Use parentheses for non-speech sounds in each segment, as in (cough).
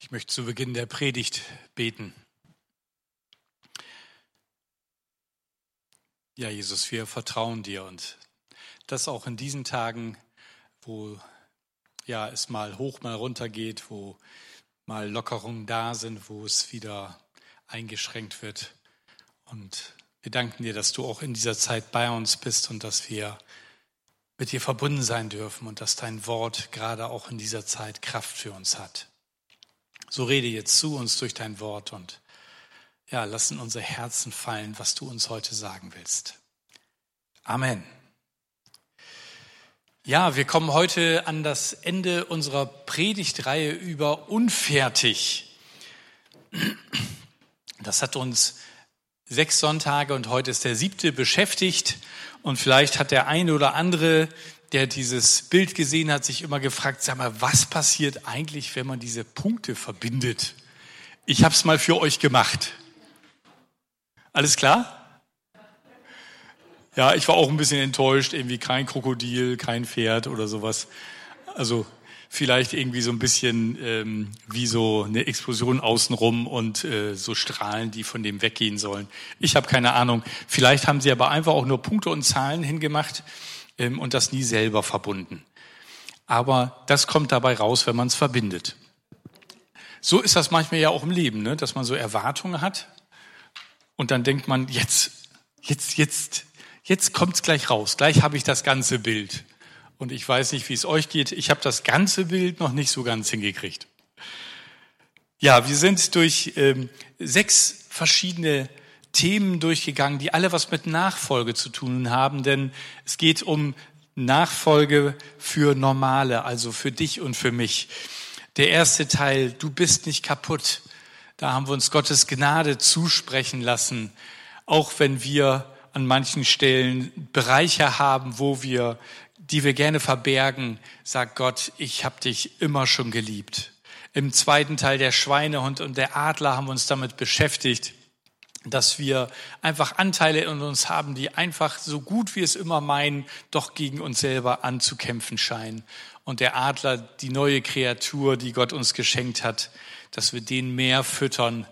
Ich möchte zu Beginn der Predigt beten. Ja, Jesus, wir vertrauen dir und das auch in diesen Tagen, wo ja es mal hoch, mal runter geht, wo mal Lockerungen da sind, wo es wieder eingeschränkt wird. Und wir danken dir, dass du auch in dieser Zeit bei uns bist und dass wir mit dir verbunden sein dürfen und dass dein Wort gerade auch in dieser Zeit Kraft für uns hat. So rede jetzt zu uns durch dein Wort und ja, lass in unsere Herzen fallen, was du uns heute sagen willst. Amen. Ja, wir kommen heute an das Ende unserer Predigtreihe über unfertig. Das hat uns sechs Sonntage und heute ist der siebte beschäftigt. Und vielleicht hat der eine oder andere der dieses Bild gesehen hat, sich immer gefragt, sag mal, was passiert eigentlich, wenn man diese Punkte verbindet? Ich habe es mal für euch gemacht. Alles klar? Ja, ich war auch ein bisschen enttäuscht, irgendwie kein Krokodil, kein Pferd oder sowas. Also vielleicht irgendwie so ein bisschen ähm, wie so eine Explosion außenrum und äh, so Strahlen, die von dem weggehen sollen. Ich habe keine Ahnung. Vielleicht haben sie aber einfach auch nur Punkte und Zahlen hingemacht ähm, und das nie selber verbunden. Aber das kommt dabei raus, wenn man es verbindet. So ist das manchmal ja auch im Leben, ne? dass man so Erwartungen hat und dann denkt man, jetzt, jetzt, jetzt, jetzt kommt's gleich raus, gleich habe ich das ganze Bild. Und ich weiß nicht, wie es euch geht. Ich habe das ganze Bild noch nicht so ganz hingekriegt. Ja, wir sind durch ähm, sechs verschiedene Themen durchgegangen, die alle was mit Nachfolge zu tun haben, denn es geht um Nachfolge für Normale, also für dich und für mich. Der erste Teil, du bist nicht kaputt. Da haben wir uns Gottes Gnade zusprechen lassen, auch wenn wir an manchen Stellen Bereiche haben, wo wir, die wir gerne verbergen, sagt Gott, ich habe dich immer schon geliebt. Im zweiten Teil der Schweinehund und der Adler haben wir uns damit beschäftigt dass wir einfach Anteile in uns haben, die einfach so gut wie es immer meinen, doch gegen uns selber anzukämpfen scheinen. Und der Adler, die neue Kreatur, die Gott uns geschenkt hat, dass wir den mehr füttern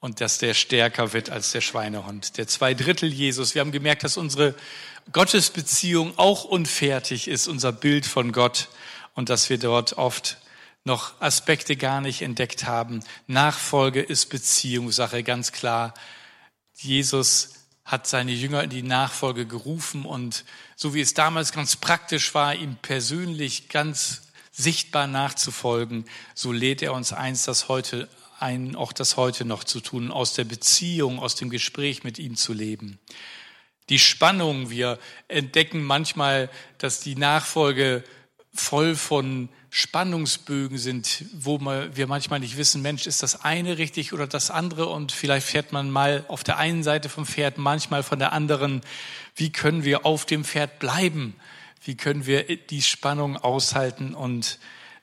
und dass der stärker wird als der Schweinehund. Der Zweidrittel Jesus. Wir haben gemerkt, dass unsere Gottesbeziehung auch unfertig ist, unser Bild von Gott und dass wir dort oft noch Aspekte gar nicht entdeckt haben. Nachfolge ist Beziehungssache, ganz klar. Jesus hat seine Jünger in die Nachfolge gerufen und so wie es damals ganz praktisch war, ihm persönlich ganz sichtbar nachzufolgen, so lädt er uns eins, das heute ein, auch das heute noch zu tun, aus der Beziehung, aus dem Gespräch mit ihm zu leben. Die Spannung, wir entdecken manchmal, dass die Nachfolge voll von Spannungsbögen sind, wo wir manchmal nicht wissen, Mensch, ist das eine richtig oder das andere? Und vielleicht fährt man mal auf der einen Seite vom Pferd, manchmal von der anderen. Wie können wir auf dem Pferd bleiben? Wie können wir die Spannung aushalten und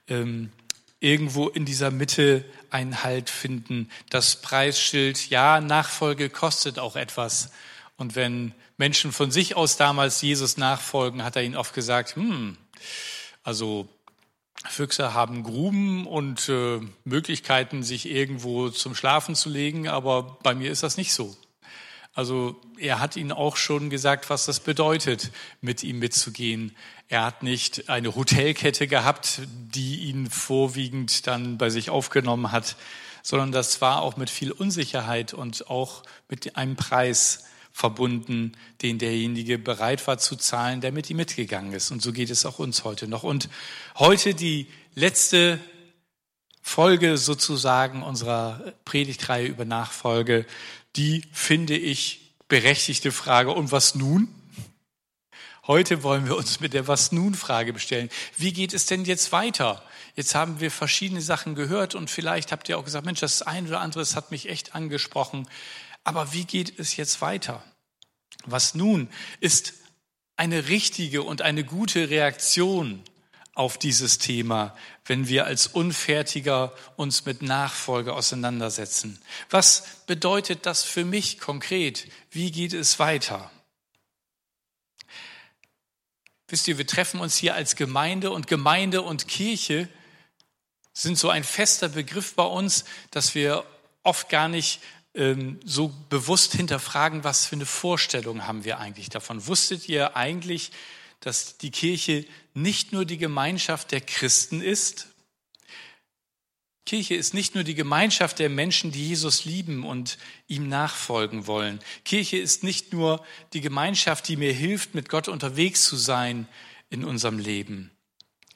ähm, irgendwo in dieser Mitte einen Halt finden? Das Preisschild, ja, Nachfolge kostet auch etwas. Und wenn Menschen von sich aus damals Jesus nachfolgen, hat er ihnen oft gesagt, hm, also Füchse haben Gruben und äh, Möglichkeiten, sich irgendwo zum Schlafen zu legen, aber bei mir ist das nicht so. Also er hat ihnen auch schon gesagt, was das bedeutet, mit ihm mitzugehen. Er hat nicht eine Hotelkette gehabt, die ihn vorwiegend dann bei sich aufgenommen hat, sondern das war auch mit viel Unsicherheit und auch mit einem Preis verbunden, den derjenige bereit war zu zahlen, der mit ihm mitgegangen ist. Und so geht es auch uns heute noch. Und heute die letzte Folge sozusagen unserer Predigtreihe über Nachfolge, die finde ich berechtigte Frage. Und was nun? Heute wollen wir uns mit der Was nun Frage bestellen. Wie geht es denn jetzt weiter? Jetzt haben wir verschiedene Sachen gehört und vielleicht habt ihr auch gesagt, Mensch, das eine oder andere das hat mich echt angesprochen. Aber wie geht es jetzt weiter? Was nun ist eine richtige und eine gute Reaktion auf dieses Thema, wenn wir als Unfertiger uns mit Nachfolge auseinandersetzen. Was bedeutet das für mich konkret? Wie geht es weiter? Wisst ihr, wir treffen uns hier als Gemeinde und Gemeinde und Kirche sind so ein fester Begriff bei uns, dass wir oft gar nicht so bewusst hinterfragen, was für eine Vorstellung haben wir eigentlich davon. Wusstet ihr eigentlich, dass die Kirche nicht nur die Gemeinschaft der Christen ist? Kirche ist nicht nur die Gemeinschaft der Menschen, die Jesus lieben und ihm nachfolgen wollen. Kirche ist nicht nur die Gemeinschaft, die mir hilft, mit Gott unterwegs zu sein in unserem Leben.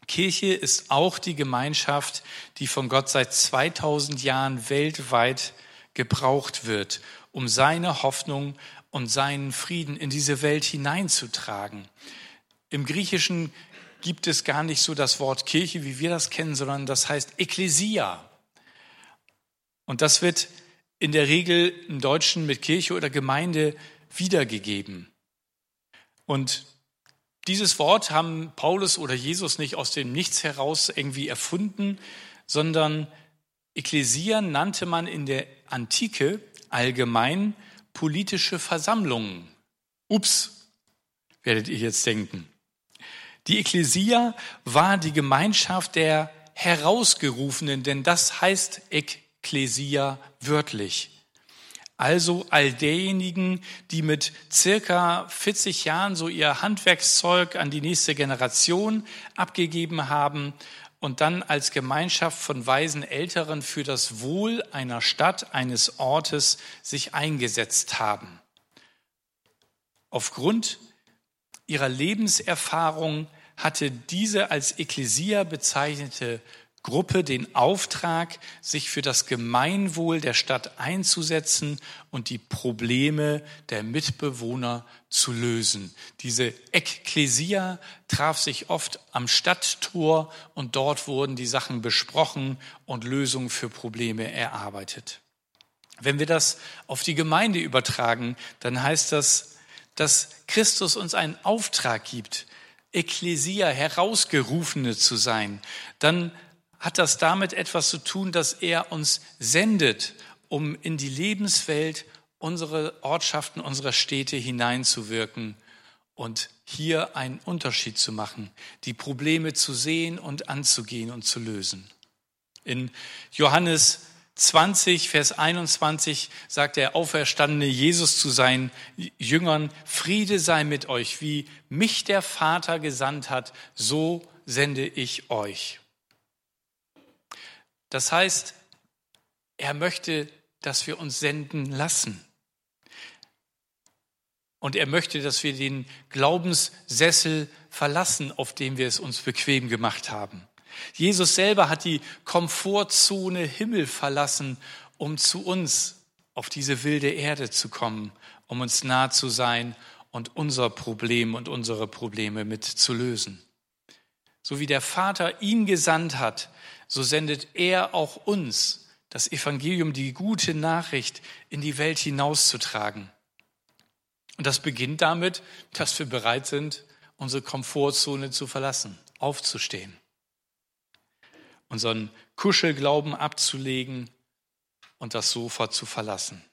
Kirche ist auch die Gemeinschaft, die von Gott seit 2000 Jahren weltweit gebraucht wird, um seine Hoffnung und seinen Frieden in diese Welt hineinzutragen. Im Griechischen gibt es gar nicht so das Wort Kirche, wie wir das kennen, sondern das heißt Ekklesia. Und das wird in der Regel im Deutschen mit Kirche oder Gemeinde wiedergegeben. Und dieses Wort haben Paulus oder Jesus nicht aus dem Nichts heraus irgendwie erfunden, sondern Ekklesia nannte man in der Antike allgemein politische Versammlungen. Ups, werdet ihr jetzt denken. Die Ekklesia war die Gemeinschaft der Herausgerufenen, denn das heißt Ekklesia wörtlich. Also all derjenigen, die mit circa 40 Jahren so ihr Handwerkszeug an die nächste Generation abgegeben haben und dann als Gemeinschaft von weisen Älteren für das Wohl einer Stadt, eines Ortes sich eingesetzt haben. Aufgrund ihrer Lebenserfahrung hatte diese als Ekklesia bezeichnete Gruppe den Auftrag, sich für das Gemeinwohl der Stadt einzusetzen und die Probleme der Mitbewohner zu lösen. Diese Ekklesia traf sich oft am Stadttor und dort wurden die Sachen besprochen und Lösungen für Probleme erarbeitet. Wenn wir das auf die Gemeinde übertragen, dann heißt das, dass Christus uns einen Auftrag gibt, Ekklesia, Herausgerufene zu sein, dann hat das damit etwas zu tun, dass er uns sendet, um in die Lebenswelt unsere Ortschaften, unserer Städte hineinzuwirken und hier einen Unterschied zu machen, die Probleme zu sehen und anzugehen und zu lösen. In Johannes 20, Vers 21 sagt der auferstandene Jesus zu seinen Jüngern, Friede sei mit euch, wie mich der Vater gesandt hat, so sende ich euch. Das heißt, er möchte, dass wir uns senden lassen. Und er möchte, dass wir den Glaubenssessel verlassen, auf dem wir es uns bequem gemacht haben. Jesus selber hat die Komfortzone Himmel verlassen, um zu uns auf diese wilde Erde zu kommen, um uns nah zu sein und unser Problem und unsere Probleme mit zu lösen. So wie der Vater ihn gesandt hat, so sendet er auch uns das Evangelium, die gute Nachricht in die Welt hinauszutragen. Und das beginnt damit, dass wir bereit sind, unsere Komfortzone zu verlassen, aufzustehen unseren Kuschelglauben abzulegen und das Sofa zu verlassen.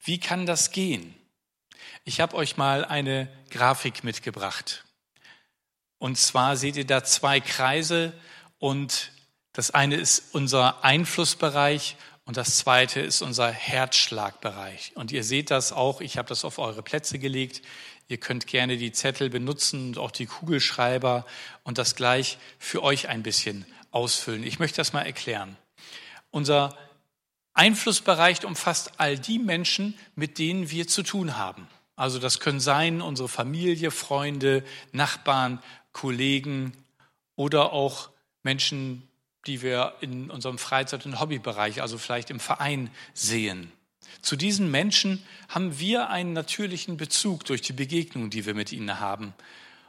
Wie kann das gehen? Ich habe euch mal eine Grafik mitgebracht. Und zwar seht ihr da zwei Kreise und das eine ist unser Einflussbereich und das zweite ist unser Herzschlagbereich. Und ihr seht das auch, ich habe das auf eure Plätze gelegt. Ihr könnt gerne die Zettel benutzen und auch die Kugelschreiber und das gleich für euch ein bisschen ausfüllen. Ich möchte das mal erklären. Unser Einflussbereich umfasst all die Menschen, mit denen wir zu tun haben. Also das können sein unsere Familie, Freunde, Nachbarn, Kollegen oder auch Menschen, die wir in unserem Freizeit- und Hobbybereich, also vielleicht im Verein sehen. Zu diesen Menschen haben wir einen natürlichen Bezug durch die Begegnung, die wir mit ihnen haben.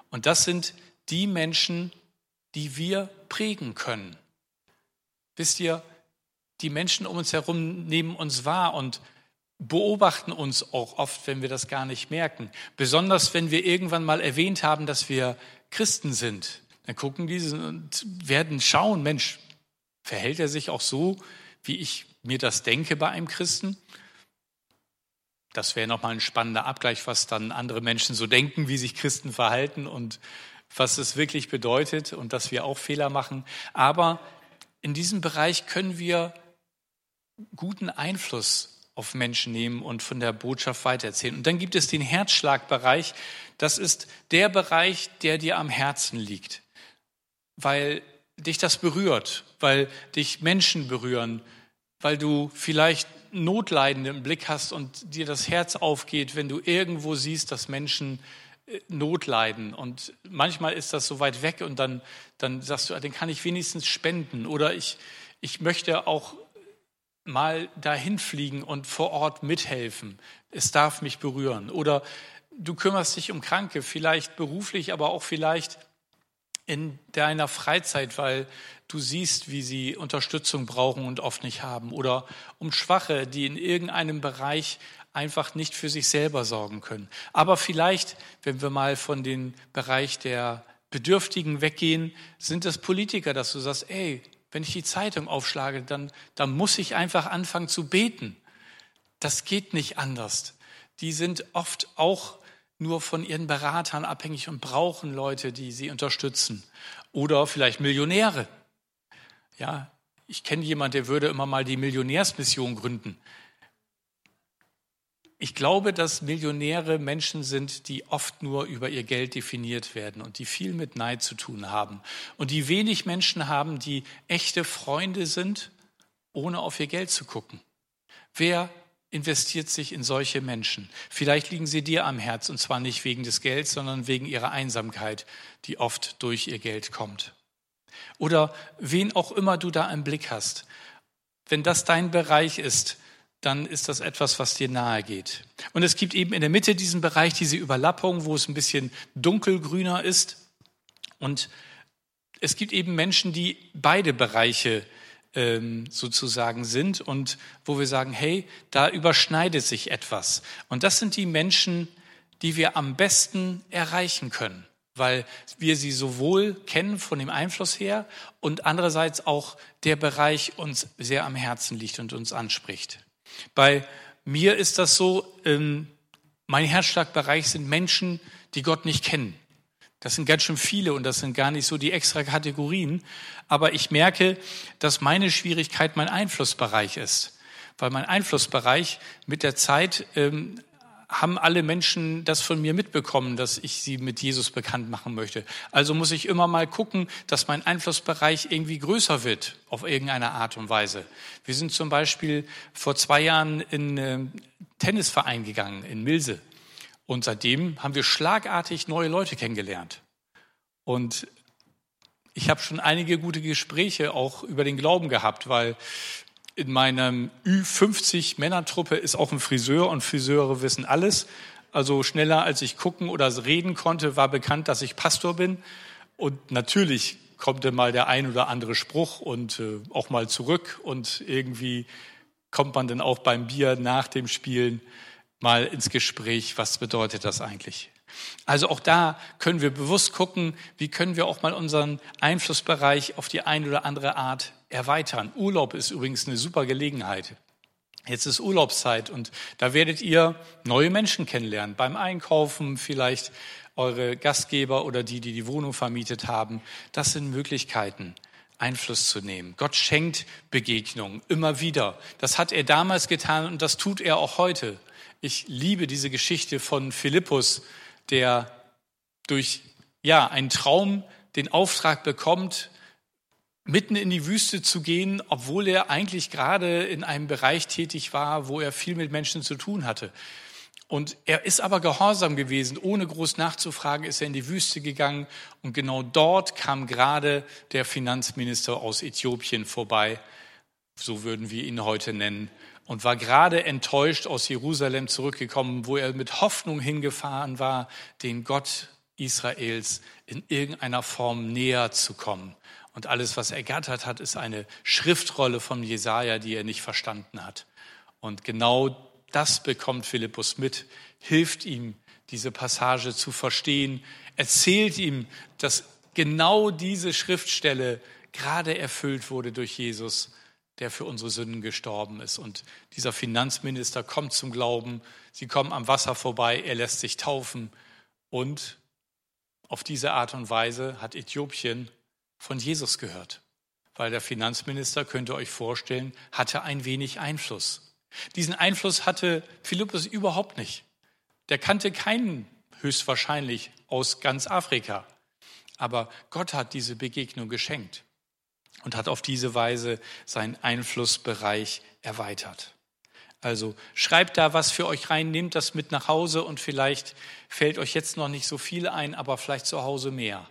Und das sind die Menschen, die wir prägen können. Wisst ihr, die Menschen um uns herum nehmen uns wahr und beobachten uns auch oft, wenn wir das gar nicht merken. Besonders wenn wir irgendwann mal erwähnt haben, dass wir Christen sind. Dann gucken diese und werden schauen, Mensch, verhält er sich auch so, wie ich mir das denke bei einem Christen? Das wäre nochmal ein spannender Abgleich, was dann andere Menschen so denken, wie sich Christen verhalten und was es wirklich bedeutet und dass wir auch Fehler machen. Aber in diesem Bereich können wir guten Einfluss auf Menschen nehmen und von der Botschaft weitererzählen. Und dann gibt es den Herzschlagbereich. Das ist der Bereich, der dir am Herzen liegt, weil dich das berührt, weil dich Menschen berühren, weil du vielleicht Notleidende im Blick hast und dir das Herz aufgeht, wenn du irgendwo siehst, dass Menschen äh, Not leiden. Und manchmal ist das so weit weg und dann, dann sagst du, ah, den kann ich wenigstens spenden. Oder ich, ich möchte auch mal dahin fliegen und vor Ort mithelfen. Es darf mich berühren. Oder du kümmerst dich um Kranke, vielleicht beruflich, aber auch vielleicht in deiner Freizeit, weil du siehst, wie sie Unterstützung brauchen und oft nicht haben. Oder um Schwache, die in irgendeinem Bereich einfach nicht für sich selber sorgen können. Aber vielleicht, wenn wir mal von dem Bereich der Bedürftigen weggehen, sind es Politiker, dass du sagst, ey, wenn ich die Zeitung aufschlage, dann, dann muss ich einfach anfangen zu beten. Das geht nicht anders. Die sind oft auch nur von ihren Beratern abhängig und brauchen Leute, die sie unterstützen. Oder vielleicht Millionäre. Ja, ich kenne jemanden, der würde immer mal die Millionärsmission gründen. Ich glaube, dass Millionäre Menschen sind, die oft nur über ihr Geld definiert werden und die viel mit Neid zu tun haben und die wenig Menschen haben, die echte Freunde sind, ohne auf ihr Geld zu gucken. Wer investiert sich in solche Menschen. Vielleicht liegen sie dir am Herz, und zwar nicht wegen des Gelds, sondern wegen ihrer Einsamkeit, die oft durch ihr Geld kommt. Oder wen auch immer du da im Blick hast. Wenn das dein Bereich ist, dann ist das etwas, was dir nahe geht. Und es gibt eben in der Mitte diesen Bereich, diese Überlappung, wo es ein bisschen dunkelgrüner ist. Und es gibt eben Menschen, die beide Bereiche ähm, sozusagen sind und wo wir sagen, hey, da überschneidet sich etwas. Und das sind die Menschen, die wir am besten erreichen können, weil wir sie sowohl kennen von dem Einfluss her und andererseits auch der Bereich uns sehr am Herzen liegt und uns anspricht. Bei mir ist das so, ähm, mein Herzschlagbereich sind Menschen, die Gott nicht kennen. Das sind ganz schön viele und das sind gar nicht so die extra Kategorien. Aber ich merke, dass meine Schwierigkeit mein Einflussbereich ist. Weil mein Einflussbereich mit der Zeit ähm, haben alle Menschen das von mir mitbekommen, dass ich sie mit Jesus bekannt machen möchte. Also muss ich immer mal gucken, dass mein Einflussbereich irgendwie größer wird, auf irgendeine Art und Weise. Wir sind zum Beispiel vor zwei Jahren in einen Tennisverein gegangen, in Milse. Und seitdem haben wir schlagartig neue Leute kennengelernt. Und ich habe schon einige gute Gespräche auch über den Glauben gehabt, weil in meinem Ü50 Männertruppe ist auch ein Friseur und Friseure wissen alles. Also schneller als ich gucken oder reden konnte, war bekannt, dass ich Pastor bin. Und natürlich kommt dann mal der ein oder andere Spruch und äh, auch mal zurück und irgendwie kommt man dann auch beim Bier nach dem Spielen mal ins Gespräch, was bedeutet das eigentlich? Also auch da können wir bewusst gucken, wie können wir auch mal unseren Einflussbereich auf die eine oder andere Art erweitern. Urlaub ist übrigens eine super Gelegenheit. Jetzt ist Urlaubszeit und da werdet ihr neue Menschen kennenlernen. Beim Einkaufen vielleicht eure Gastgeber oder die, die die Wohnung vermietet haben. Das sind Möglichkeiten. Einfluss zu nehmen. Gott schenkt Begegnungen immer wieder. Das hat er damals getan und das tut er auch heute. Ich liebe diese Geschichte von Philippus, der durch ja, einen Traum den Auftrag bekommt, mitten in die Wüste zu gehen, obwohl er eigentlich gerade in einem Bereich tätig war, wo er viel mit Menschen zu tun hatte. Und er ist aber gehorsam gewesen, ohne groß nachzufragen, ist er in die Wüste gegangen und genau dort kam gerade der Finanzminister aus Äthiopien vorbei, so würden wir ihn heute nennen, und war gerade enttäuscht aus Jerusalem zurückgekommen, wo er mit Hoffnung hingefahren war, den Gott Israels in irgendeiner Form näher zu kommen. Und alles, was er gattert hat, ist eine Schriftrolle von Jesaja, die er nicht verstanden hat. Und genau das bekommt Philippus mit, hilft ihm, diese Passage zu verstehen, erzählt ihm, dass genau diese Schriftstelle gerade erfüllt wurde durch Jesus der für unsere Sünden gestorben ist. Und dieser Finanzminister kommt zum Glauben, sie kommen am Wasser vorbei, er lässt sich taufen und Auf diese Art und Weise hat Äthiopien von Jesus gehört, weil der Finanzminister, könnt ihr euch vorstellen, hatte ein wenig Einfluss. Diesen Einfluss hatte Philippus überhaupt nicht. Der kannte keinen höchstwahrscheinlich aus ganz Afrika. Aber Gott hat diese Begegnung geschenkt und hat auf diese Weise seinen Einflussbereich erweitert. Also schreibt da was für euch rein, nehmt das mit nach Hause und vielleicht fällt euch jetzt noch nicht so viel ein, aber vielleicht zu Hause mehr.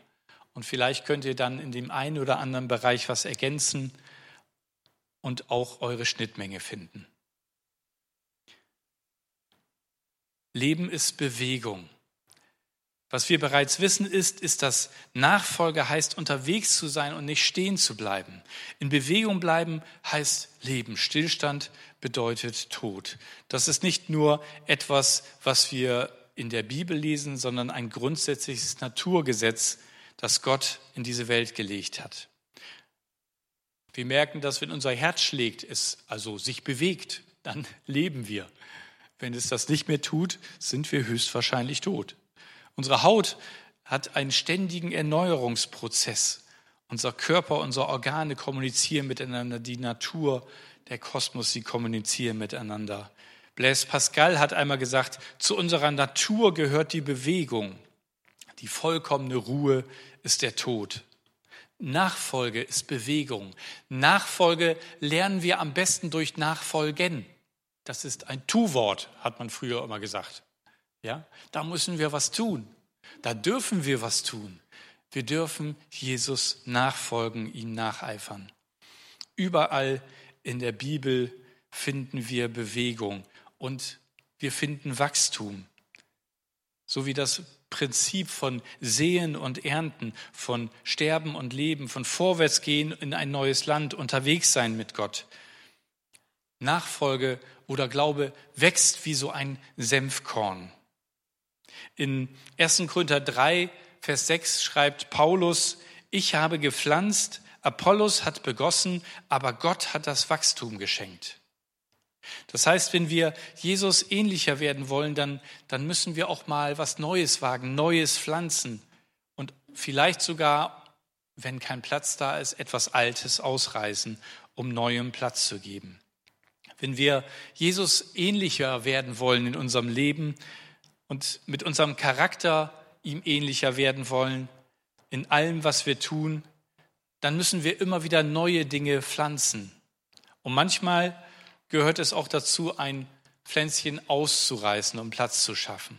Und vielleicht könnt ihr dann in dem einen oder anderen Bereich was ergänzen und auch eure Schnittmenge finden. Leben ist Bewegung. Was wir bereits wissen ist, ist, dass Nachfolge heißt, unterwegs zu sein und nicht stehen zu bleiben. In Bewegung bleiben heißt Leben. Stillstand bedeutet Tod. Das ist nicht nur etwas, was wir in der Bibel lesen, sondern ein grundsätzliches Naturgesetz, das Gott in diese Welt gelegt hat. Wir merken, dass wenn unser Herz schlägt, es also sich bewegt, dann (laughs) leben wir. Wenn es das nicht mehr tut, sind wir höchstwahrscheinlich tot. Unsere Haut hat einen ständigen Erneuerungsprozess. Unser Körper, unsere Organe kommunizieren miteinander, die Natur, der Kosmos, sie kommunizieren miteinander. Blaise Pascal hat einmal gesagt, zu unserer Natur gehört die Bewegung. Die vollkommene Ruhe ist der Tod. Nachfolge ist Bewegung. Nachfolge lernen wir am besten durch Nachfolgen. Das ist ein Tu-Wort, hat man früher immer gesagt. Ja, da müssen wir was tun. Da dürfen wir was tun. Wir dürfen Jesus nachfolgen, ihn nacheifern. Überall in der Bibel finden wir Bewegung und wir finden Wachstum. So wie das Prinzip von Sehen und Ernten, von Sterben und Leben, von Vorwärtsgehen in ein neues Land, unterwegs sein mit Gott. Nachfolge oder Glaube wächst wie so ein Senfkorn. In 1. Korinther 3, Vers 6 schreibt Paulus, ich habe gepflanzt, Apollos hat begossen, aber Gott hat das Wachstum geschenkt. Das heißt, wenn wir Jesus ähnlicher werden wollen, dann, dann müssen wir auch mal was Neues wagen, Neues pflanzen und vielleicht sogar, wenn kein Platz da ist, etwas Altes ausreißen, um neuem Platz zu geben. Wenn wir Jesus ähnlicher werden wollen in unserem Leben, und mit unserem Charakter ihm ähnlicher werden wollen, in allem, was wir tun, dann müssen wir immer wieder neue Dinge pflanzen. Und manchmal gehört es auch dazu, ein Pflänzchen auszureißen, um Platz zu schaffen.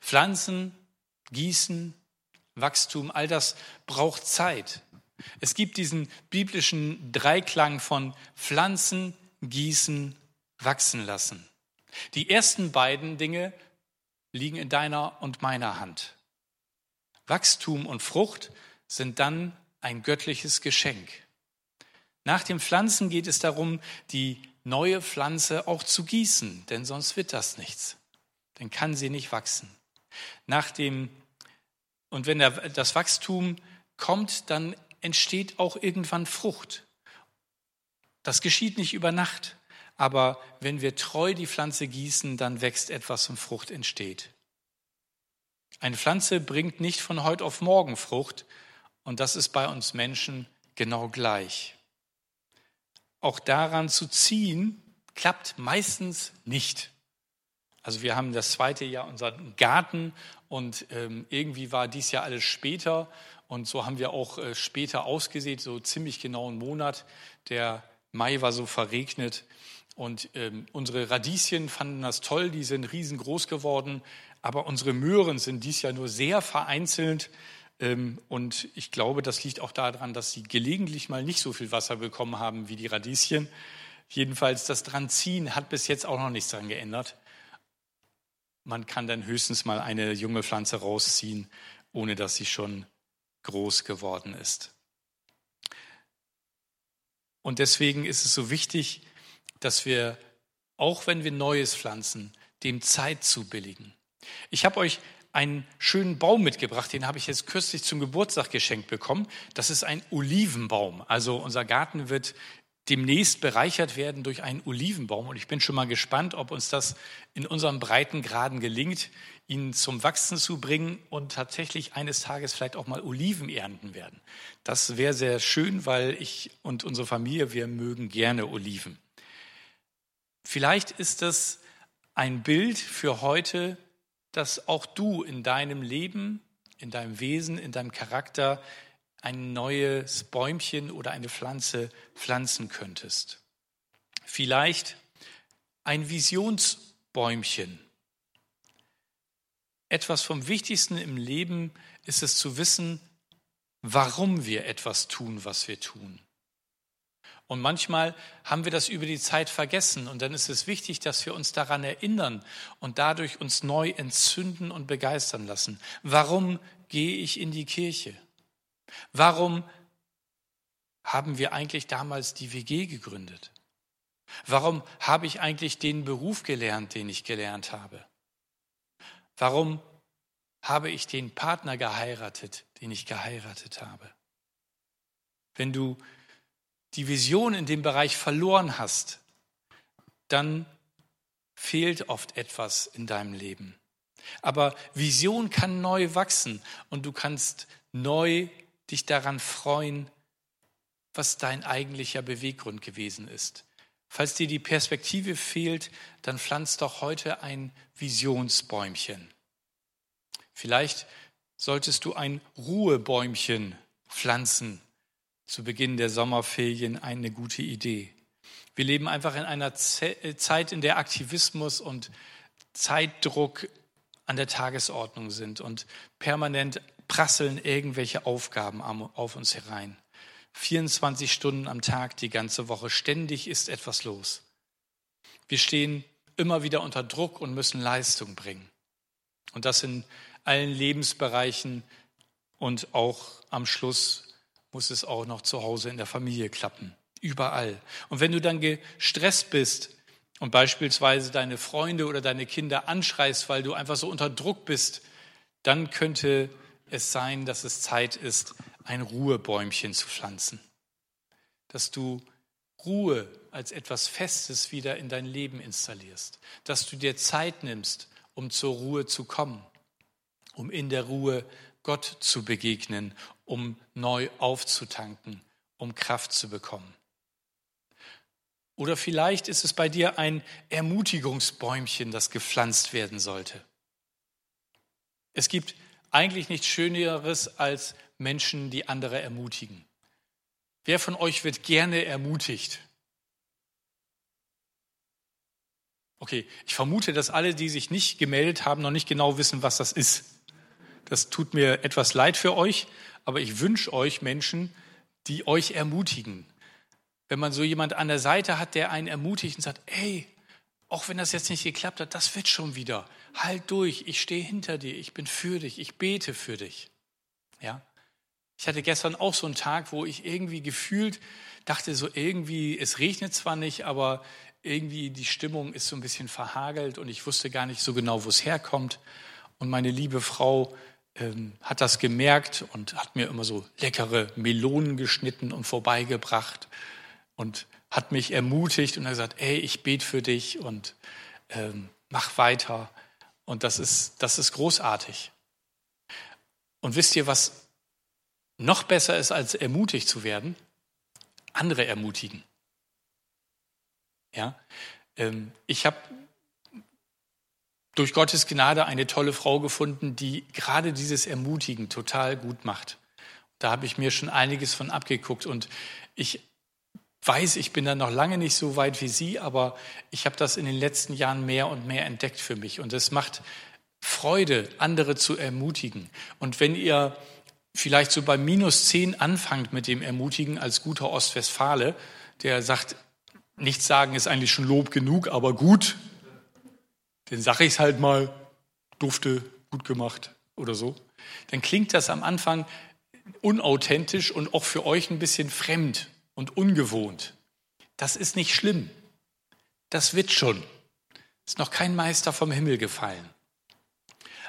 Pflanzen, Gießen, Wachstum, all das braucht Zeit. Es gibt diesen biblischen Dreiklang von Pflanzen, Gießen, Wachsen lassen. Die ersten beiden Dinge liegen in deiner und meiner Hand. Wachstum und Frucht sind dann ein göttliches Geschenk. Nach dem Pflanzen geht es darum, die neue Pflanze auch zu gießen, denn sonst wird das nichts. Dann kann sie nicht wachsen. Nach dem, und wenn das Wachstum kommt, dann entsteht auch irgendwann Frucht. Das geschieht nicht über Nacht. Aber wenn wir treu die Pflanze gießen, dann wächst etwas und Frucht entsteht. Eine Pflanze bringt nicht von heute auf morgen Frucht und das ist bei uns Menschen genau gleich. Auch daran zu ziehen, klappt meistens nicht. Also wir haben das zweite Jahr unseren Garten und ähm, irgendwie war dies Jahr alles später und so haben wir auch äh, später ausgesät, so ziemlich genau einen Monat. Der Mai war so verregnet und ähm, unsere Radieschen fanden das toll, die sind riesengroß geworden. Aber unsere Möhren sind dies Jahr nur sehr vereinzelt. Ähm, und ich glaube, das liegt auch daran, dass sie gelegentlich mal nicht so viel Wasser bekommen haben wie die Radieschen. Jedenfalls das Dranziehen hat bis jetzt auch noch nichts daran geändert. Man kann dann höchstens mal eine junge Pflanze rausziehen, ohne dass sie schon groß geworden ist. Und deswegen ist es so wichtig, dass wir, auch wenn wir Neues pflanzen, dem Zeit zubilligen. Ich habe euch einen schönen Baum mitgebracht, den habe ich jetzt kürzlich zum Geburtstag geschenkt bekommen. Das ist ein Olivenbaum. Also unser Garten wird demnächst bereichert werden durch einen Olivenbaum. Und ich bin schon mal gespannt, ob uns das in unserem Breitengraden gelingt, ihn zum Wachsen zu bringen und tatsächlich eines Tages vielleicht auch mal Oliven ernten werden. Das wäre sehr schön, weil ich und unsere Familie, wir mögen gerne Oliven. Vielleicht ist das ein Bild für heute, dass auch du in deinem Leben, in deinem Wesen, in deinem Charakter ein neues Bäumchen oder eine Pflanze pflanzen könntest. Vielleicht ein Visionsbäumchen. Etwas vom Wichtigsten im Leben ist es zu wissen, warum wir etwas tun, was wir tun. Und manchmal haben wir das über die Zeit vergessen und dann ist es wichtig, dass wir uns daran erinnern und dadurch uns neu entzünden und begeistern lassen. Warum gehe ich in die Kirche? Warum haben wir eigentlich damals die WG gegründet? Warum habe ich eigentlich den Beruf gelernt, den ich gelernt habe? Warum habe ich den Partner geheiratet, den ich geheiratet habe? Wenn du die Vision in dem Bereich verloren hast, dann fehlt oft etwas in deinem Leben. Aber Vision kann neu wachsen und du kannst neu dich daran freuen, was dein eigentlicher Beweggrund gewesen ist. Falls dir die Perspektive fehlt, dann pflanz doch heute ein Visionsbäumchen. Vielleicht solltest du ein Ruhebäumchen pflanzen. Zu Beginn der Sommerferien eine gute Idee. Wir leben einfach in einer Zeit, in der Aktivismus und Zeitdruck an der Tagesordnung sind und permanent prasseln irgendwelche Aufgaben auf uns herein. 24 Stunden am Tag, die ganze Woche, ständig ist etwas los. Wir stehen immer wieder unter Druck und müssen Leistung bringen. Und das in allen Lebensbereichen und auch am Schluss muss es auch noch zu Hause in der Familie klappen. Überall. Und wenn du dann gestresst bist und beispielsweise deine Freunde oder deine Kinder anschreist, weil du einfach so unter Druck bist, dann könnte es sein, dass es Zeit ist, ein Ruhebäumchen zu pflanzen. Dass du Ruhe als etwas Festes wieder in dein Leben installierst. Dass du dir Zeit nimmst, um zur Ruhe zu kommen. Um in der Ruhe Gott zu begegnen, um neu aufzutanken, um Kraft zu bekommen. Oder vielleicht ist es bei dir ein Ermutigungsbäumchen, das gepflanzt werden sollte. Es gibt eigentlich nichts Schöneres als Menschen, die andere ermutigen. Wer von euch wird gerne ermutigt? Okay, ich vermute, dass alle, die sich nicht gemeldet haben, noch nicht genau wissen, was das ist. Das tut mir etwas leid für euch, aber ich wünsche euch Menschen, die euch ermutigen. Wenn man so jemand an der Seite hat, der einen ermutigt und sagt, hey, auch wenn das jetzt nicht geklappt hat, das wird schon wieder. Halt durch, ich stehe hinter dir, ich bin für dich, ich bete für dich. Ja? Ich hatte gestern auch so einen Tag, wo ich irgendwie gefühlt dachte, so irgendwie, es regnet zwar nicht, aber irgendwie die Stimmung ist so ein bisschen verhagelt und ich wusste gar nicht so genau, wo es herkommt. Und meine liebe Frau ähm, hat das gemerkt und hat mir immer so leckere Melonen geschnitten und vorbeigebracht und hat mich ermutigt und hat gesagt, ey, ich bete für dich und ähm, mach weiter. Und das ist, das ist großartig. Und wisst ihr, was noch besser ist, als ermutigt zu werden? Andere ermutigen. Ja, ähm, ich habe durch Gottes Gnade eine tolle Frau gefunden, die gerade dieses Ermutigen total gut macht. Da habe ich mir schon einiges von abgeguckt und ich weiß, ich bin da noch lange nicht so weit wie Sie, aber ich habe das in den letzten Jahren mehr und mehr entdeckt für mich. Und es macht Freude, andere zu ermutigen. Und wenn ihr vielleicht so bei minus zehn anfangt mit dem Ermutigen als guter Ostwestfale, der sagt, nichts sagen ist eigentlich schon Lob genug, aber gut, dann sage ich es halt mal, dufte, gut gemacht oder so, dann klingt das am Anfang unauthentisch und auch für euch ein bisschen fremd und ungewohnt. Das ist nicht schlimm. Das wird schon. Ist noch kein Meister vom Himmel gefallen.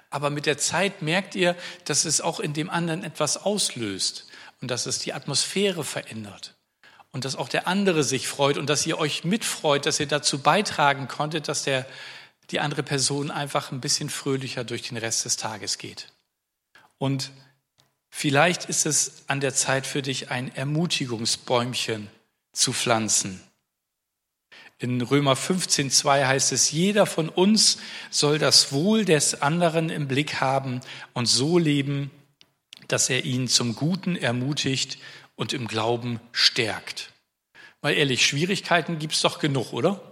Aber mit der Zeit merkt ihr, dass es auch in dem anderen etwas auslöst und dass es die Atmosphäre verändert. und dass auch der andere sich freut und dass ihr euch mitfreut, dass ihr dazu beitragen konntet, dass der, die andere Person einfach ein bisschen fröhlicher durch den Rest des Tages geht. Und vielleicht ist es an der Zeit für dich, ein Ermutigungsbäumchen zu pflanzen. In Römer 15.2 heißt es, jeder von uns soll das Wohl des anderen im Blick haben und so leben, dass er ihn zum Guten ermutigt und im Glauben stärkt. Mal ehrlich, Schwierigkeiten gibt's doch genug, oder?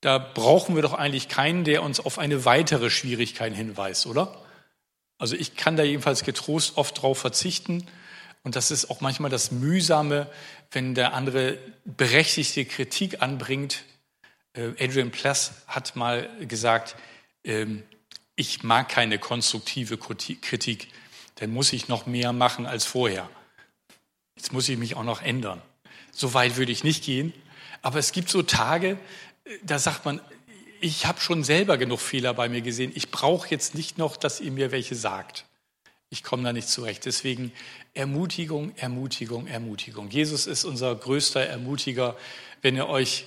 Da brauchen wir doch eigentlich keinen, der uns auf eine weitere Schwierigkeit hinweist, oder? Also ich kann da jedenfalls getrost oft drauf verzichten. Und das ist auch manchmal das Mühsame, wenn der andere berechtigte Kritik anbringt. Äh, Adrian Pless hat mal gesagt, ähm, ich mag keine konstruktive Kritik, dann muss ich noch mehr machen als vorher. Jetzt muss ich mich auch noch ändern. So weit würde ich nicht gehen. Aber es gibt so Tage, da sagt man, ich habe schon selber genug Fehler bei mir gesehen. Ich brauche jetzt nicht noch, dass ihr mir welche sagt. Ich komme da nicht zurecht. Deswegen Ermutigung, Ermutigung, Ermutigung. Jesus ist unser größter Ermutiger. Wenn ihr euch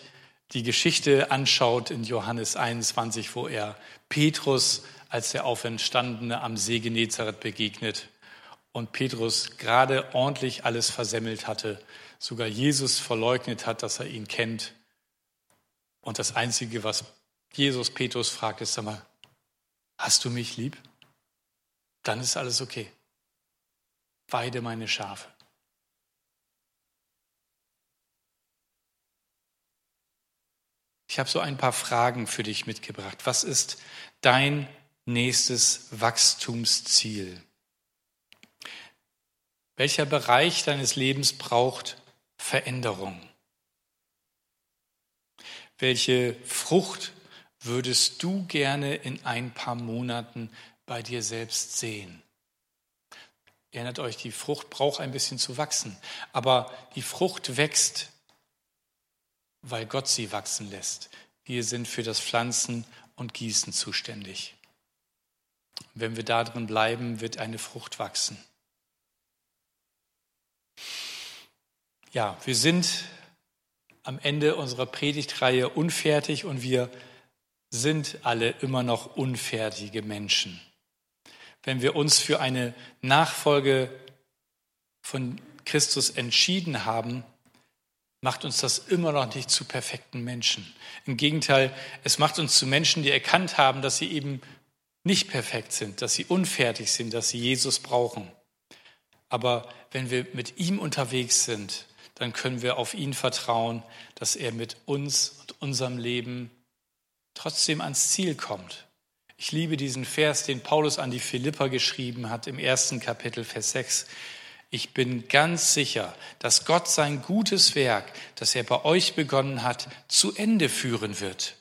die Geschichte anschaut in Johannes 21, wo er Petrus als der Auferstandene am See Genezareth begegnet und Petrus gerade ordentlich alles versemmelt hatte, sogar Jesus verleugnet hat, dass er ihn kennt. Und das Einzige, was Jesus Petrus fragt, ist, sag mal, hast du mich lieb? Dann ist alles okay. Weide meine Schafe. Ich habe so ein paar Fragen für dich mitgebracht. Was ist dein nächstes Wachstumsziel? Welcher Bereich deines Lebens braucht Veränderung? Welche Frucht würdest du gerne in ein paar Monaten bei dir selbst sehen? Erinnert euch, die Frucht braucht ein bisschen zu wachsen, aber die Frucht wächst, weil Gott sie wachsen lässt. Wir sind für das Pflanzen und Gießen zuständig. Wenn wir da drin bleiben, wird eine Frucht wachsen. Ja, wir sind am Ende unserer Predigtreihe unfertig und wir sind alle immer noch unfertige Menschen. Wenn wir uns für eine Nachfolge von Christus entschieden haben, macht uns das immer noch nicht zu perfekten Menschen. Im Gegenteil, es macht uns zu Menschen, die erkannt haben, dass sie eben nicht perfekt sind, dass sie unfertig sind, dass sie Jesus brauchen. Aber wenn wir mit ihm unterwegs sind, dann können wir auf ihn vertrauen, dass er mit uns und unserem Leben trotzdem ans Ziel kommt. Ich liebe diesen Vers, den Paulus an die Philipper geschrieben hat im ersten Kapitel, Vers 6. Ich bin ganz sicher, dass Gott sein gutes Werk, das er bei euch begonnen hat, zu Ende führen wird,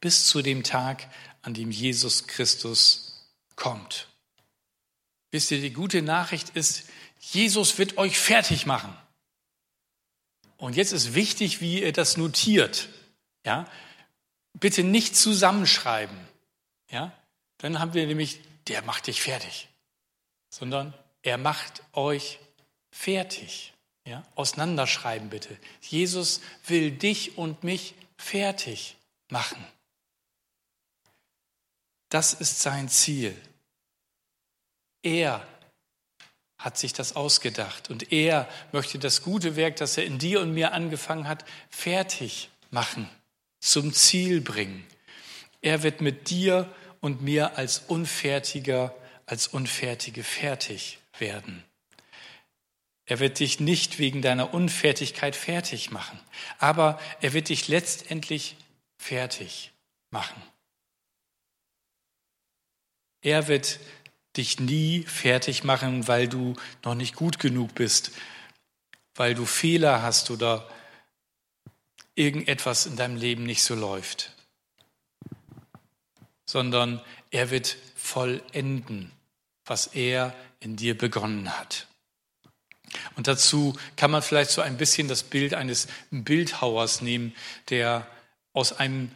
bis zu dem Tag, an dem Jesus Christus kommt. Wisst ihr, die gute Nachricht ist, Jesus wird euch fertig machen. Und jetzt ist wichtig, wie ihr das notiert. Ja? Bitte nicht zusammenschreiben. Ja? Dann haben wir nämlich, der macht dich fertig. Sondern er macht euch fertig. Ja? Auseinanderschreiben bitte. Jesus will dich und mich fertig machen. Das ist sein Ziel. Er hat sich das ausgedacht. Und er möchte das gute Werk, das er in dir und mir angefangen hat, fertig machen, zum Ziel bringen. Er wird mit dir und mir als Unfertiger, als Unfertige fertig werden. Er wird dich nicht wegen deiner Unfertigkeit fertig machen, aber er wird dich letztendlich fertig machen. Er wird dich nie fertig machen, weil du noch nicht gut genug bist, weil du Fehler hast oder irgendetwas in deinem Leben nicht so läuft, sondern er wird vollenden, was er in dir begonnen hat. Und dazu kann man vielleicht so ein bisschen das Bild eines Bildhauers nehmen, der aus einem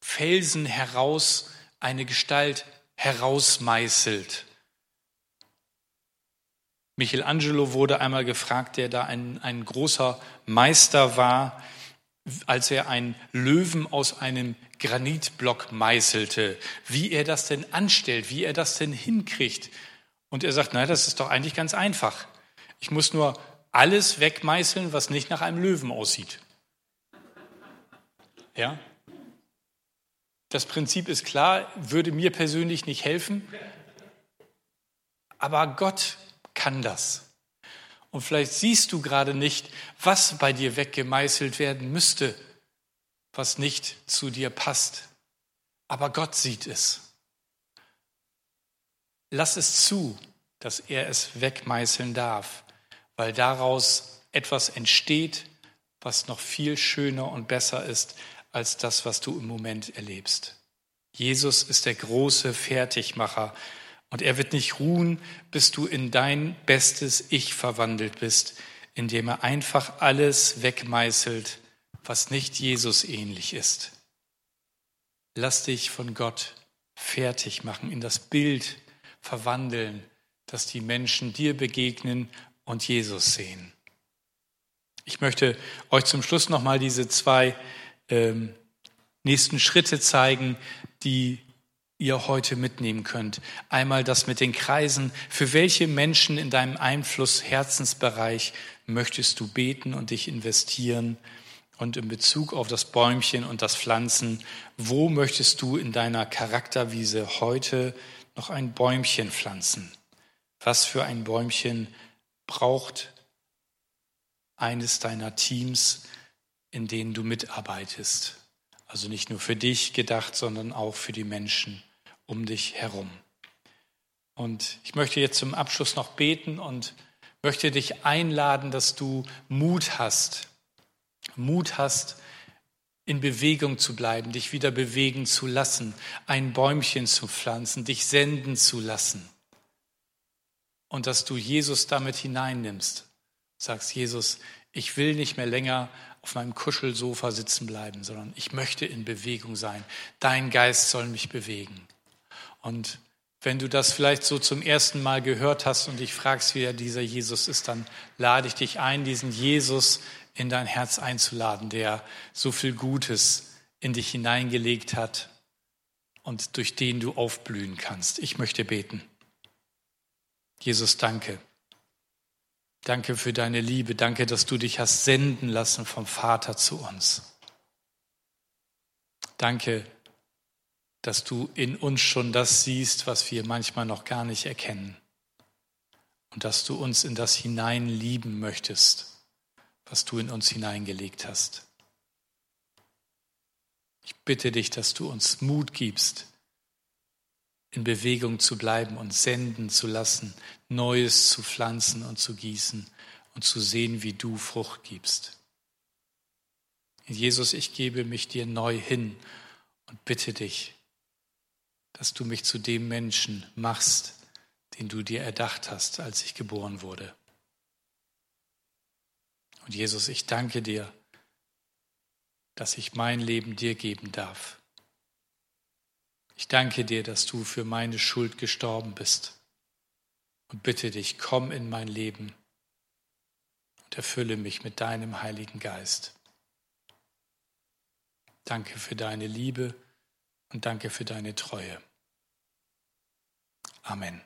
Felsen heraus eine Gestalt herausmeißelt. Michelangelo wurde einmal gefragt, der da ein, ein großer Meister war, als er einen Löwen aus einem Granitblock meißelte, wie er das denn anstellt, wie er das denn hinkriegt. Und er sagt, naja, das ist doch eigentlich ganz einfach. Ich muss nur alles wegmeißeln, was nicht nach einem Löwen aussieht. Ja? Das Prinzip ist klar, würde mir persönlich nicht helfen, aber Gott kann das. Und vielleicht siehst du gerade nicht, was bei dir weggemeißelt werden müsste, was nicht zu dir passt. Aber Gott sieht es. Lass es zu, dass er es wegmeißeln darf, weil daraus etwas entsteht, was noch viel schöner und besser ist als das, was du im Moment erlebst. Jesus ist der große Fertigmacher und er wird nicht ruhen, bis du in dein bestes Ich verwandelt bist, indem er einfach alles wegmeißelt, was nicht Jesus ähnlich ist. Lass dich von Gott fertig machen, in das Bild verwandeln, dass die Menschen dir begegnen und Jesus sehen. Ich möchte euch zum Schluss nochmal diese zwei ähm, nächsten Schritte zeigen, die ihr heute mitnehmen könnt. Einmal das mit den Kreisen. Für welche Menschen in deinem Einfluss, Herzensbereich möchtest du beten und dich investieren? Und in Bezug auf das Bäumchen und das Pflanzen, wo möchtest du in deiner Charakterwiese heute noch ein Bäumchen pflanzen? Was für ein Bäumchen braucht eines deiner Teams, in denen du mitarbeitest? Also nicht nur für dich gedacht, sondern auch für die Menschen um dich herum. Und ich möchte jetzt zum Abschluss noch beten und möchte dich einladen, dass du Mut hast. Mut hast, in Bewegung zu bleiben, dich wieder bewegen zu lassen, ein Bäumchen zu pflanzen, dich senden zu lassen. Und dass du Jesus damit hineinnimmst. Sagst, Jesus, ich will nicht mehr länger auf meinem Kuschelsofa sitzen bleiben, sondern ich möchte in Bewegung sein. Dein Geist soll mich bewegen. Und wenn du das vielleicht so zum ersten Mal gehört hast und dich fragst, wie er dieser Jesus ist, dann lade ich dich ein, diesen Jesus in dein Herz einzuladen, der so viel Gutes in dich hineingelegt hat und durch den du aufblühen kannst. Ich möchte beten. Jesus, danke. Danke für deine Liebe. Danke, dass du dich hast senden lassen vom Vater zu uns. Danke, dass du in uns schon das siehst, was wir manchmal noch gar nicht erkennen. Und dass du uns in das hinein lieben möchtest, was du in uns hineingelegt hast. Ich bitte dich, dass du uns Mut gibst, in Bewegung zu bleiben und senden zu lassen, Neues zu pflanzen und zu gießen und zu sehen, wie du Frucht gibst. Jesus, ich gebe mich dir neu hin und bitte dich, dass du mich zu dem Menschen machst, den du dir erdacht hast, als ich geboren wurde. Und Jesus, ich danke dir, dass ich mein Leben dir geben darf. Ich danke dir, dass du für meine Schuld gestorben bist. Und bitte dich, komm in mein Leben und erfülle mich mit deinem Heiligen Geist. Danke für deine Liebe und danke für deine Treue. Amen.